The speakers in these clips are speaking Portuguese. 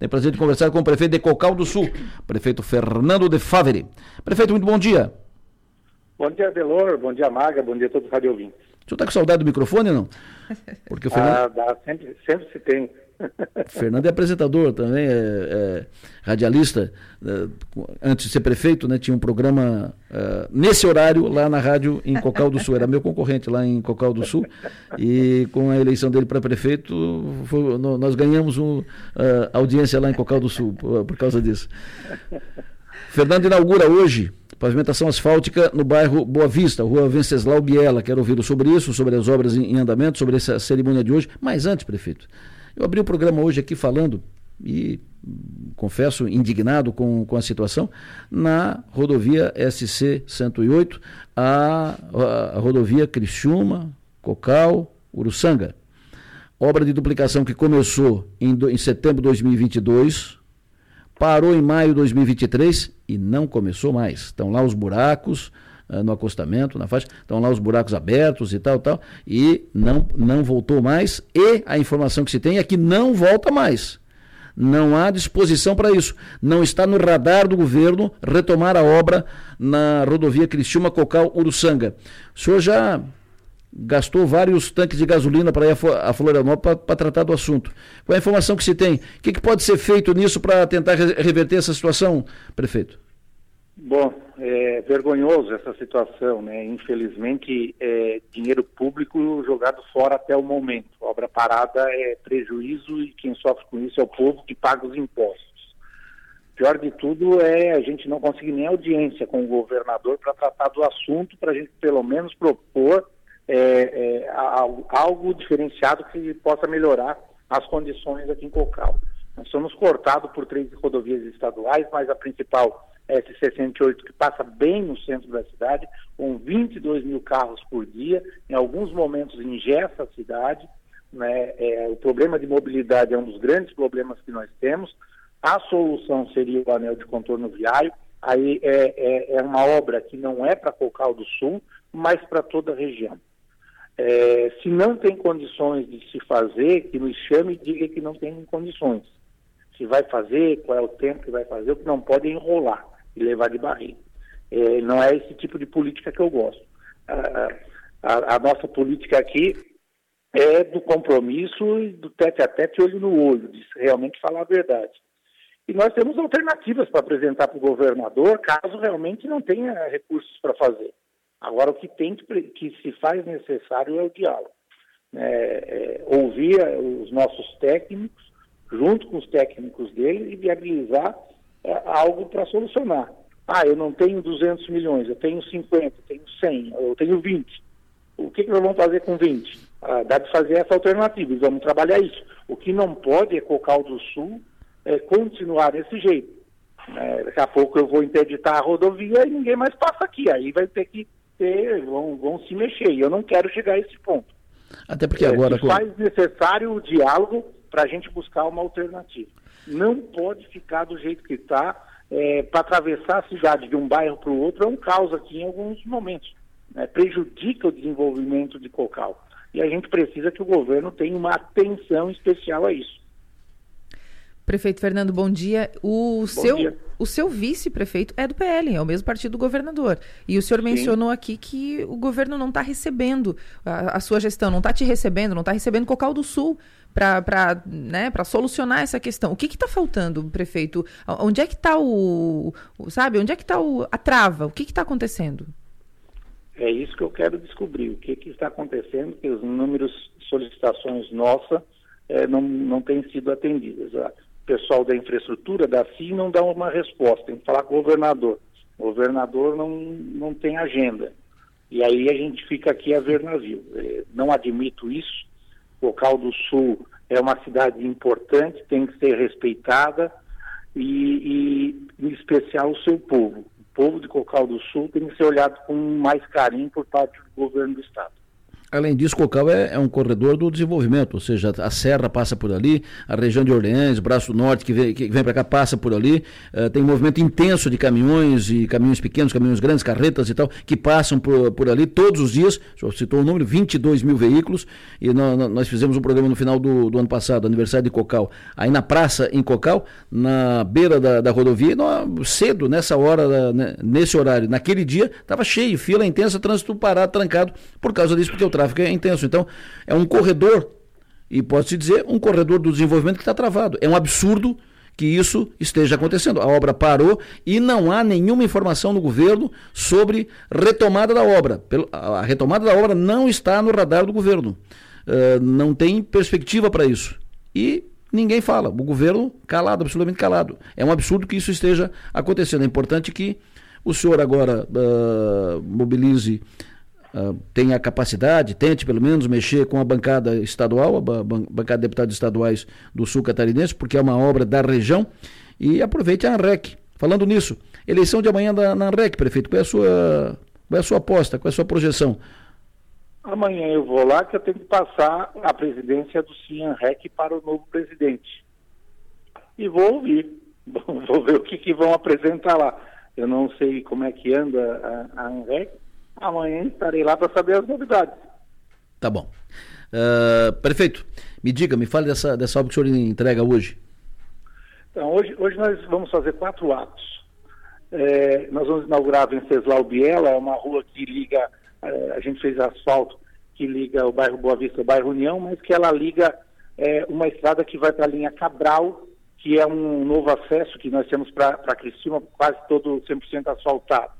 O prazer de conversar com o prefeito de Cocal do Sul, prefeito Fernando de Favre. Prefeito, muito bom dia. Bom dia, Delor, bom dia, Maga, bom dia a todos os radio ouvintes. O senhor está com saudade do microfone, não? Porque o Fernando... Ah, dá, sempre, sempre se tem. Fernando é apresentador também, é, é radialista. É, antes de ser prefeito, né, tinha um programa é, nesse horário lá na rádio em Cocal do Sul. Era meu concorrente lá em Cocal do Sul. E com a eleição dele para prefeito, foi, nós ganhamos um, é, audiência lá em Cocal do Sul por, por causa disso. Fernando inaugura hoje pavimentação asfáltica no bairro Boa Vista, rua Venceslau Biela. Quero ouvir sobre isso, sobre as obras em andamento, sobre essa cerimônia de hoje. Mas antes, prefeito, eu abri o programa hoje aqui falando, e confesso indignado com, com a situação, na rodovia SC 108, a, a, a rodovia Criciúma, Cocal, Uruçanga. Obra de duplicação que começou em, do, em setembro de 2022, parou em maio de 2023 e não começou mais. Estão lá os buracos, uh, no acostamento, na faixa, estão lá os buracos abertos e tal, tal, e não, não voltou mais, e a informação que se tem é que não volta mais. Não há disposição para isso. Não está no radar do governo retomar a obra na rodovia Criciúma Cocal Uruçanga. O senhor já gastou vários tanques de gasolina para ir a Florianópolis para tratar do assunto. Qual é a informação que se tem? O que, que pode ser feito nisso para tentar reverter essa situação, prefeito? Bom, é vergonhoso essa situação, né? Infelizmente, é dinheiro público jogado fora até o momento. obra parada é prejuízo e quem sofre com isso é o povo que paga os impostos. Pior de tudo é a gente não conseguir nem audiência com o governador para tratar do assunto, para a gente pelo menos propor é, é, algo diferenciado que possa melhorar as condições aqui em Cocal. Nós somos cortados por três rodovias estaduais, mas a principal S68 que passa bem no centro da cidade, com 22 mil carros por dia, em alguns momentos ingessa a cidade. Né? É, o problema de mobilidade é um dos grandes problemas que nós temos. A solução seria o anel de contorno viário. Aí é, é, é uma obra que não é para Cocal do Sul, mas para toda a região. É, se não tem condições de se fazer, que nos chame e diga que não tem condições. Se vai fazer, qual é o tempo que vai fazer, o que não pode é enrolar e levar de barriga. É, não é esse tipo de política que eu gosto. A, a, a, nossa política aqui é do compromisso e do tete a tete, olho no olho, de realmente falar a verdade. E nós temos alternativas para apresentar para o governador, caso realmente não tenha recursos para fazer. Agora, o que tem que, se faz necessário é o diálogo. É, é, ouvir os nossos técnicos, junto com os técnicos dele, e viabilizar algo para solucionar. Ah, eu não tenho 200 milhões, eu tenho 50, eu tenho 100, eu tenho 20. O que, que nós vamos fazer com 20? Ah, dá de fazer essa alternativa e vamos trabalhar isso. O que não pode é Cocal do Sul é, continuar desse jeito. É, daqui a pouco eu vou interditar a rodovia e ninguém mais passa aqui. Aí vai ter que ter, vão, vão se mexer. E eu não quero chegar a esse ponto. Até porque agora. É, faz necessário o diálogo para a gente buscar uma alternativa não pode ficar do jeito que está. É, para atravessar a cidade de um bairro para o outro é um caos aqui em alguns momentos. Né? Prejudica o desenvolvimento de Cocal. E a gente precisa que o governo tenha uma atenção especial a isso. Prefeito Fernando, bom dia. O bom seu, dia. O seu vice-prefeito é do PL, é o mesmo partido do governador. E o senhor Sim. mencionou aqui que o governo não está recebendo, a, a, sua gestão não está te recebendo, não está recebendo Cocal do Sul para né, solucionar essa questão. O que está faltando, prefeito? Onde é que está o, o, Sabe, onde é que está a trava? O que está acontecendo? É isso que eu quero descobrir. O que, que está acontecendo, que os números de solicitações nossas é, não, não têm sido atendidas. O pessoal da infraestrutura, da CI, não dá uma resposta. Tem que falar com o governador. O governador não, não tem agenda. E aí a gente fica aqui a ver navio. É, não admito isso Cocal do Sul é uma cidade importante, tem que ser respeitada e, e, em especial, o seu povo. O povo de Cocal do Sul tem que ser olhado com mais carinho por parte do governo do Estado. Além disso, Cocal é, é, um corredor do desenvolvimento, ou seja, a Serra passa por ali, a região de Orleans, Braço Norte que vem, que vem para cá passa por ali, uh, tem um movimento intenso de caminhões e caminhões pequenos, caminhões grandes, carretas e tal, que passam por, por ali todos os dias, o citou o número, 22 mil veículos, e nós, nós fizemos um programa no final do, do, ano passado, aniversário de Cocal, aí na praça em Cocal, na beira da, da rodovia, nós, cedo, nessa hora, né, nesse horário, naquele dia, estava cheio, fila intensa, trânsito parado, trancado, por causa disso, porque o tráfego é intenso. Então, é um corredor, e pode-se dizer, um corredor do desenvolvimento que está travado. É um absurdo que isso esteja acontecendo. A obra parou e não há nenhuma informação no governo sobre retomada da obra. A retomada da obra não está no radar do governo. Uh, não tem perspectiva para isso. E ninguém fala. O governo calado, absolutamente calado. É um absurdo que isso esteja acontecendo. É importante que o senhor agora uh, mobilize uh, tenha a capacidade, tente pelo menos mexer com a bancada estadual, a bancada de deputados estaduais do sul catarinense, porque é uma obra da região, e aproveite a ANREC. Falando nisso, eleição de amanhã da, na ANREC, prefeito, qual é a sua, qual é a sua aposta, qual é a sua projeção? Amanhã eu vou lá que eu tenho que passar a presidência do CIANREC para o novo presidente. E vou ouvir, vou ver o que, que vão apresentar lá. Eu não sei como é que anda a, a ANREC, Amanhã estarei lá para saber as novidades. Tá bom. Uh, prefeito, me diga, me fale dessa, dessa obra que o senhor entrega hoje. Então, hoje, hoje nós vamos fazer quatro atos. É, nós vamos inaugurar a Venceslau Biela, é uma rua que liga, é, a gente fez asfalto, que liga o bairro Boa Vista ao bairro União, mas que ela liga é, uma estrada que vai para a linha Cabral, que é um novo acesso que nós temos para Cristina, quase todo 100% asfaltado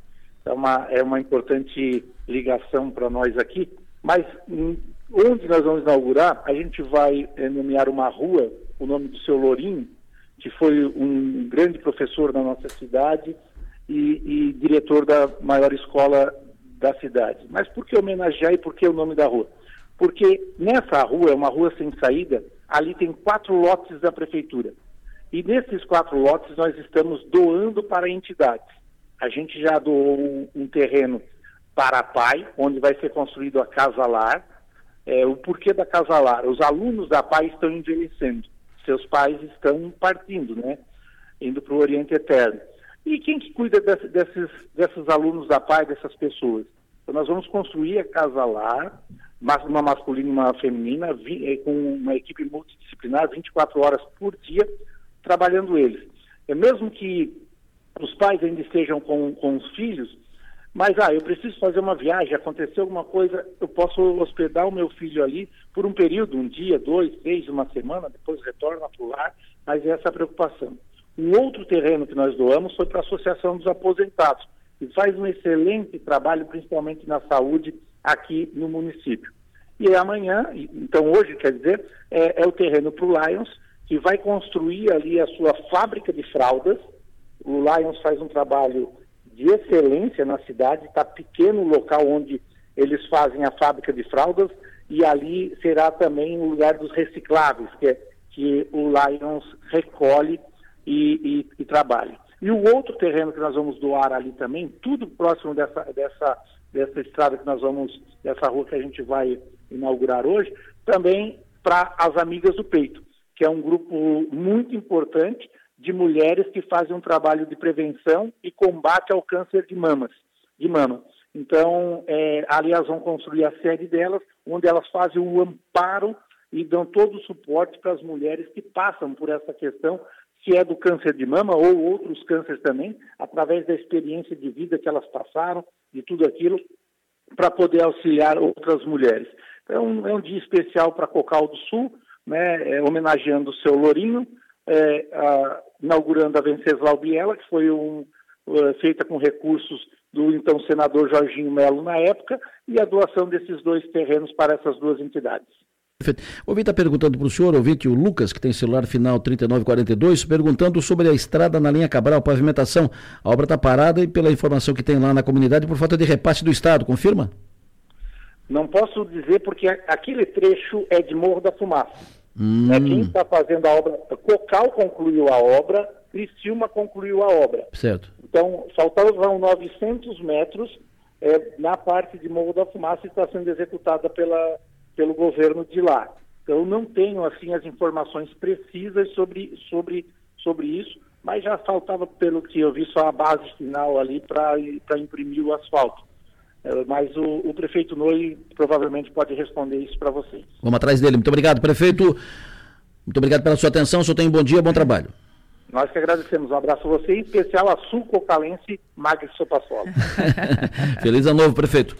é uma, é uma importante ligação para nós aqui. Mas onde nós vamos inaugurar, a gente vai é, nomear uma rua, o nome do seu Lourinho, que foi um grande professor da nossa cidade e, e diretor da maior escola da cidade. Mas por que homenagear e por que o nome da rua? Porque nessa rua, é uma rua sem saída, ali tem quatro lotes da prefeitura. E nesses quatro lotes nós estamos doando para entidades. A gente já doou um, terreno para a PAI, onde vai ser construído a Casa Lar. É, o porquê da Casa Lar? Os alunos da PAI estão envelhecendo, seus pais estão partindo, né? Indo para o Oriente Eterno. E quem que cuida desse, desses, desses alunos da PAI, dessas pessoas? Então, nós vamos construir a Casa Lar, uma masculina e uma feminina, vi, é, com uma equipe multidisciplinar, 24 horas por dia, trabalhando eles. É mesmo que os pais ainda estejam com, com os filhos, mas ah, eu preciso fazer uma viagem, aconteceu alguma coisa, eu posso hospedar o meu filho ali por um período, um dia, dois, três, uma semana, depois retorna para o lar, mas essa é a preocupação. Um outro terreno que nós doamos foi para a Associação dos Aposentados, que faz um excelente trabalho, principalmente na saúde, aqui no município. E amanhã, então hoje, quer dizer, é, é o terreno para o Lions, que vai construir ali a sua fábrica de fraldas, o Lions faz um trabalho de excelência na cidade, está pequeno o local onde eles fazem a fábrica de fraldas e ali será também o lugar dos recicláveis, que, é, que o Lions recolhe e, e, e trabalha. E o outro terreno que nós vamos doar ali também, tudo próximo dessa, dessa, dessa estrada que nós vamos, dessa rua que a gente vai inaugurar hoje, também para as Amigas do Peito, que é um grupo muito importante de mulheres que fazem um trabalho de prevenção e combate ao câncer de mamas, de mama. Então, é, aliás, vão construir a sede delas, onde elas fazem o amparo e dão todo o suporte para as mulheres que passam por essa questão, se é do câncer de mama ou outros cânceres também, através da experiência de vida que elas passaram, de tudo aquilo, para poder auxiliar outras mulheres. Então, é um dia especial para Cocal do Sul, né, é, homenageando o seu Lourinho, é, a, inaugurando a Venceslau Biela, que foi um, uh, feita com recursos do então senador Jorginho Melo na época, e a doação desses dois terrenos para essas duas entidades. Perfeito. O ouvinte está perguntando para o senhor, ouvinte, o Lucas, que tem celular final 3942, perguntando sobre a estrada na linha Cabral, pavimentação. A obra está parada e pela informação que tem lá na comunidade, por falta de repasse do Estado, confirma? Não posso dizer porque aquele trecho é de Morro da Fumaça. Hum. É, quem está fazendo a obra, Cocal concluiu a obra, Criciúma concluiu a obra. Certo. Então, faltavam 900 metros é, na parte de Morro da Fumaça está sendo executada pela, pelo governo de lá. Então não tenho assim as informações precisas sobre, sobre, sobre isso, mas já faltava, pelo que eu vi, só a base final ali para imprimir o asfalto. É, mas o, o, prefeito Noi provavelmente pode responder isso para vocês. Vamos atrás dele. Muito obrigado, prefeito. Muito obrigado pela sua atenção. O senhor tem um bom dia, bom trabalho. Nós que agradecemos. Um abraço a você, em especial a sul-cocalense Magri Sopassola. Feliz ano novo, prefeito.